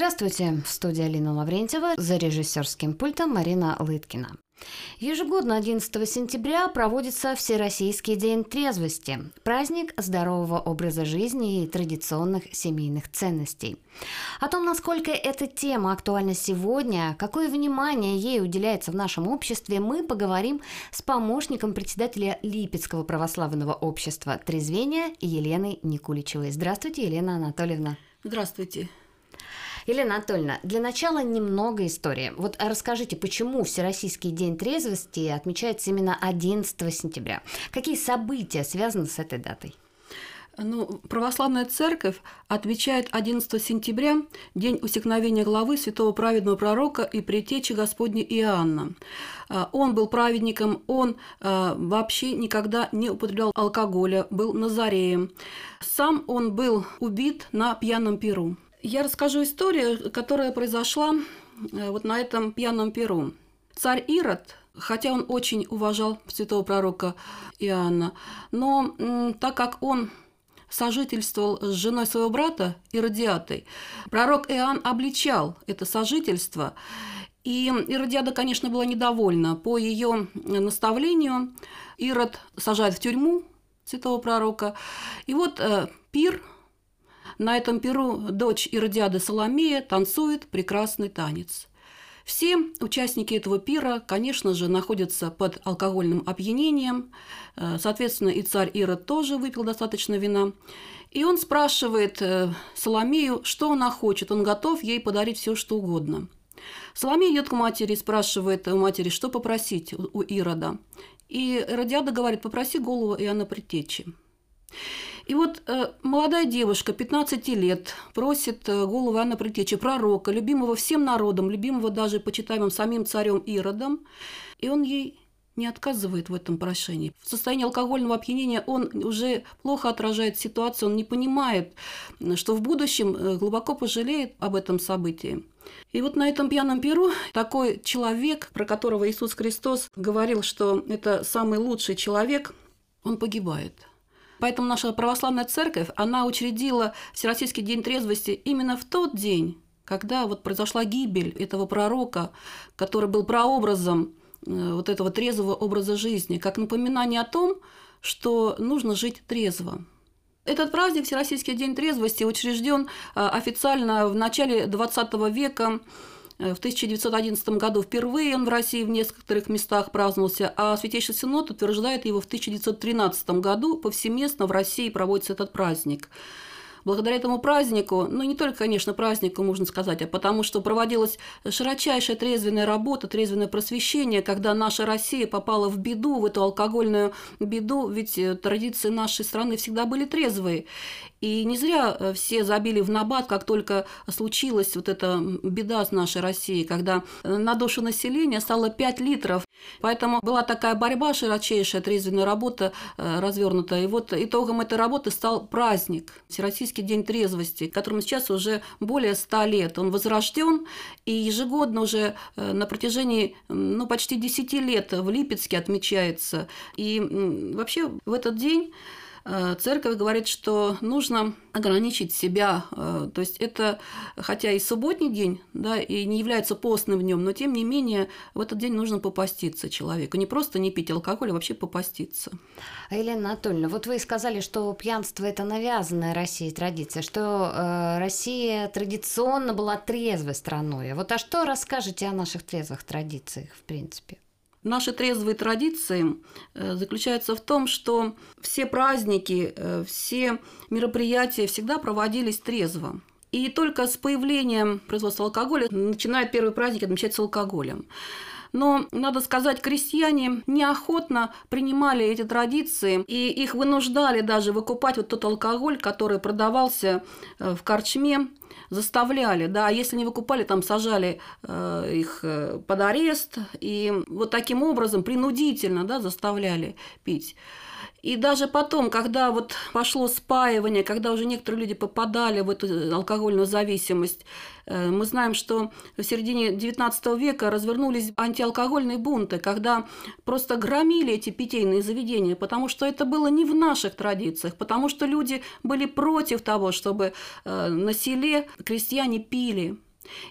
Здравствуйте, в студии Алина Лаврентьева, за режиссерским пультом Марина Лыткина. Ежегодно 11 сентября проводится Всероссийский день трезвости – праздник здорового образа жизни и традиционных семейных ценностей. О том, насколько эта тема актуальна сегодня, какое внимание ей уделяется в нашем обществе, мы поговорим с помощником председателя Липецкого православного общества «Трезвения» Еленой Никуличевой. Здравствуйте, Елена Анатольевна. Здравствуйте. Елена Анатольевна, для начала немного истории. Вот расскажите, почему Всероссийский день трезвости отмечается именно 11 сентября? Какие события связаны с этой датой? Ну, православная церковь отмечает 11 сентября день усекновения главы святого праведного пророка и предтечи Господня Иоанна. А, он был праведником, он а, вообще никогда не употреблял алкоголя, был назареем. Сам он был убит на пьяном перу. Я расскажу историю, которая произошла э, вот на этом пьяном перу. Царь Ирод, хотя он очень уважал святого пророка Иоанна, но так как он сожительствовал с женой своего брата Иродиатой, пророк Иоанн обличал это сожительство, и Иродиада, конечно, была недовольна. По ее наставлению Ирод сажает в тюрьму святого пророка. И вот э, пир на этом перу дочь Иродиады Соломея танцует прекрасный танец. Все участники этого пира, конечно же, находятся под алкогольным опьянением. Э, соответственно, и царь Ирод тоже выпил достаточно вина. И он спрашивает э, Соломею, что она хочет. Он готов ей подарить все, что угодно. Соломея идет к матери и спрашивает у матери, что попросить у Ирода. И Иродиада говорит, попроси голову Иоанна Предтечи. И вот э, молодая девушка, 15 лет, просит э, голову Анна Предтечи, пророка, любимого всем народом, любимого даже почитаемым самим царем Иродом, и он ей не отказывает в этом прошении. В состоянии алкогольного опьянения он уже плохо отражает ситуацию, он не понимает, что в будущем э, глубоко пожалеет об этом событии. И вот на этом пьяном перу такой человек, про которого Иисус Христос говорил, что это самый лучший человек, он погибает – Поэтому наша православная церковь, она учредила Всероссийский день трезвости именно в тот день, когда вот произошла гибель этого пророка, который был прообразом э, вот этого трезвого образа жизни, как напоминание о том, что нужно жить трезво. Этот праздник, Всероссийский день трезвости, учрежден э, официально в начале XX века в 1911 году впервые он в России в некоторых местах праздновался, а Святейший Синод утверждает его в 1913 году. Повсеместно в России проводится этот праздник благодаря этому празднику, ну не только, конечно, празднику, можно сказать, а потому что проводилась широчайшая трезвенная работа, трезвенное просвещение, когда наша Россия попала в беду, в эту алкогольную беду, ведь э, традиции нашей страны всегда были трезвые. И не зря э, все забили в набат, как только случилась вот эта беда с нашей Россией, когда э, на душу населения стало 5 литров. Поэтому была такая борьба, широчайшая трезвенная работа развернута. И вот итогом этой работы стал праздник, Всероссийский день трезвости, которому сейчас уже более 100 лет. Он возрожден, и ежегодно уже на протяжении ну, почти 10 лет в Липецке отмечается. И вообще в этот день Э, церковь говорит, что нужно ограничить себя. Э, то есть это, хотя и субботний день, да, и не является постным в нем, но тем не менее в этот день нужно попаститься человеку. Не просто не пить алкоголь, а вообще попаститься. Елена Анатольевна, вот вы сказали, что пьянство – это навязанная России традиция, что э, Россия традиционно была трезвой страной. Вот а что расскажете о наших трезвых традициях, в принципе? Наши трезвые традиции э, заключаются в том, что все праздники, э, все мероприятия всегда проводились трезво. И только с появлением производства алкоголя начинает первый праздник отмечать с алкоголем. Но, надо сказать, крестьяне неохотно принимали эти традиции, и их вынуждали даже выкупать вот тот алкоголь, который продавался э, в корчме, заставляли, да, а если не выкупали, там сажали э, их э, под арест, и вот таким образом принудительно, да, заставляли пить. И даже потом, когда вот пошло спаивание, когда уже некоторые люди попадали в эту алкогольную зависимость, э, мы знаем, что в середине XIX века развернулись антиалкогольные бунты, когда просто громили эти питейные заведения, потому что это было не в наших традициях, потому что люди были против того, чтобы э, на селе крестьяне пили.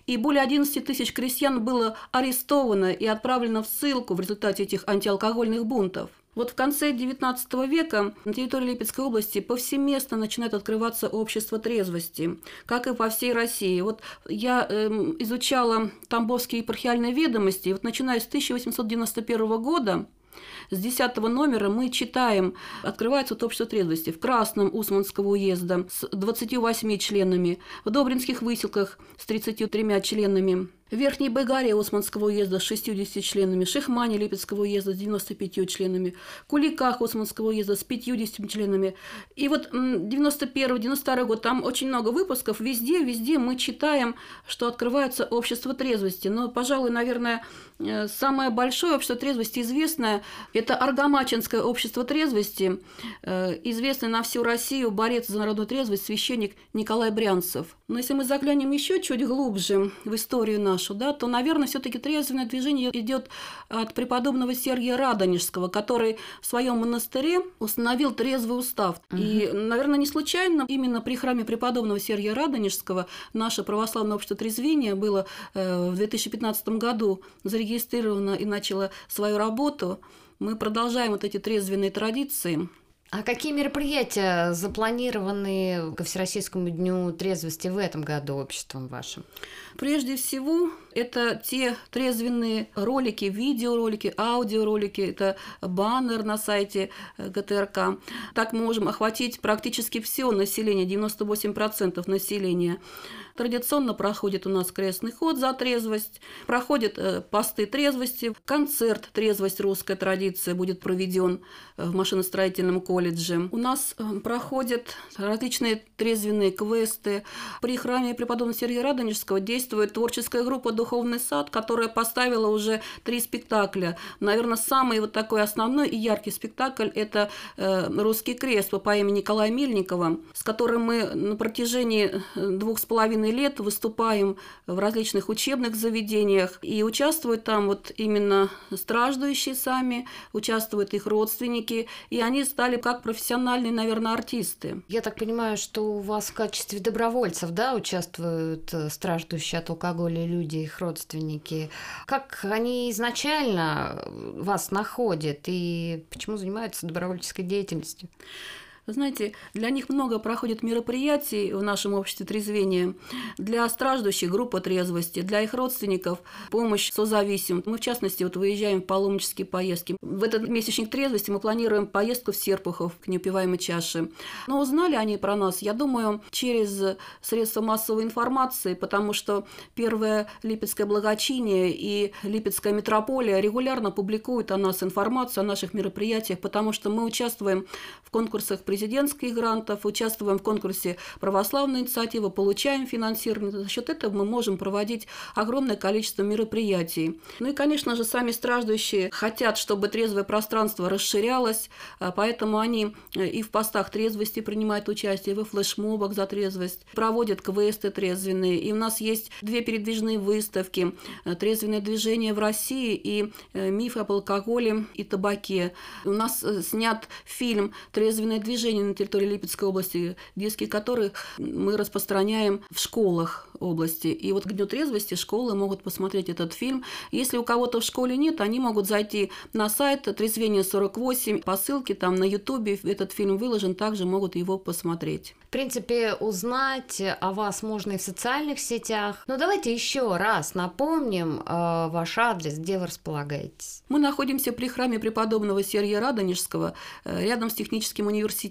и более 11 тысяч крестьян было арестовано и отправлено в ссылку в результате этих антиалкогольных бунтов. Вот в конце XIX века на территории Липецкой области повсеместно начинает открываться общество трезвости, как и по всей России. Вот я э, изучала Тамбовские епархиальные ведомости, и вот начиная с 1891 года с 10 номера мы читаем, открывается вот общество трезвости в Красном Усманского уезда с 28 членами, в Добринских выселках с 33 членами, Верхней Байгаре Османского уезда с 60 членами, Шихмане Липецкого уезда с 95 членами, Куликах Османского уезда с 50 членами. И вот 91-92 год, там очень много выпусков, везде, везде мы читаем, что открывается общество трезвости. Но, пожалуй, наверное, э, самое большое общество трезвости известное – это Аргамачинское общество трезвости, э, известный на всю Россию борец за народную трезвость священник Николай Брянцев. Но если мы заглянем еще чуть глубже в историю нашу, нашу, да, то, наверное, все-таки трезвенное движение идет от преподобного Сергия Радонежского, который в своем монастыре установил трезвый устав. Угу. И, наверное, не случайно именно при храме преподобного Сергия Радонежского наше православное общество трезвения было э, в 2015 году зарегистрировано и начало свою работу. Мы продолжаем вот эти трезвенные традиции. А какие мероприятия запланированы ко Всероссийскому дню трезвости в этом году обществом вашим? Прежде всего, это те трезвенные ролики, видеоролики, аудиоролики, это баннер на сайте э, ГТРК. Так мы можем охватить практически все население, 98% населения. Традиционно проходит у нас крестный ход за трезвость, проходят э, посты трезвости, концерт «Трезвость. Русская традиция» будет проведен э, в машиностроительном колледже. У нас проходят различные трезвенные квесты. При храме преподобного Сергия Радонежского действует творческая группа «Духовный сад», которая поставила уже три спектакля. Наверное, самый вот такой основной и яркий спектакль – это э, «Русский крест» по имени Николая Мельникова, с которым мы на протяжении двух с половиной лет выступаем в различных учебных заведениях, и участвуют там вот именно страждущие сами, участвуют их родственники, и они стали как профессиональные, наверное, артисты. Я так понимаю, что у вас в качестве добровольцев, да, участвуют э, страждущие от алкоголя люди, их родственники. Как они изначально вас находят и почему занимаются добровольческой деятельностью? Вы знаете, для них много проходит мероприятий в нашем обществе трезвения. Для страждущих группа трезвости, для их родственников помощь созависим. Мы, в частности, вот выезжаем в паломнические поездки. В этот месячник трезвости мы планируем поездку в Серпухов к неупиваемой чаше. Но узнали они про нас, я думаю, через средства массовой информации, потому что первое Липецкое благочиние и Липецкая метрополия регулярно публикуют о нас информацию, о наших мероприятиях, потому что мы участвуем в конкурсах президента президентских грантов, участвуем в конкурсе православной инициативы, получаем финансирование. За счет этого мы можем проводить огромное количество мероприятий. Ну и, конечно же, сами страждущие хотят, чтобы трезвое пространство расширялось, а поэтому они э, и в постах трезвости принимают участие, и во флешмобах за трезвость, проводят квесты трезвенные. И у нас есть две передвижные выставки э, «Трезвенное движение в России» и э, «Мифы об алкоголе и табаке». У нас снят фильм «Трезвенное движение» движений на территории Липецкой области, детские которые мы распространяем в школах области. И вот к Дню трезвости школы могут посмотреть этот фильм. Если у кого-то в школе нет, они могут зайти на сайт «Трезвение 48», по ссылке там на Ютубе этот фильм выложен, также могут его посмотреть. В принципе, узнать о вас можно и в социальных сетях. Но давайте еще раз напомним э, ваш адрес, где вы располагаетесь. Мы находимся при храме преподобного Сергия Радонежского, э, рядом с техническим университетом.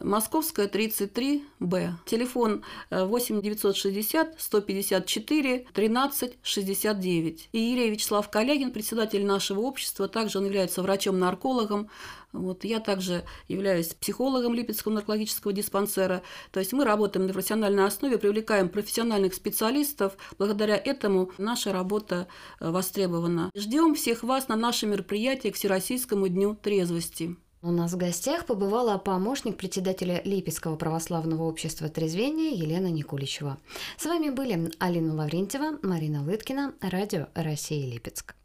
Московская, 33Б. Телефон 8 960 154 13 69. И Ирия Вячеслав Калягин, председатель нашего общества, также он является врачом-наркологом, вот, я также являюсь психологом Липецкого наркологического диспансера. То есть мы работаем на профессиональной основе, привлекаем профессиональных специалистов. Благодаря этому наша работа э, востребована. Ждем всех вас на нашем мероприятии к Всероссийскому дню трезвости. У нас в гостях побывала помощник председателя Липецкого православного общества трезвения Елена Никуличева. С вами были Алина Лаврентьева, Марина Лыткина, радио «Россия Липецк».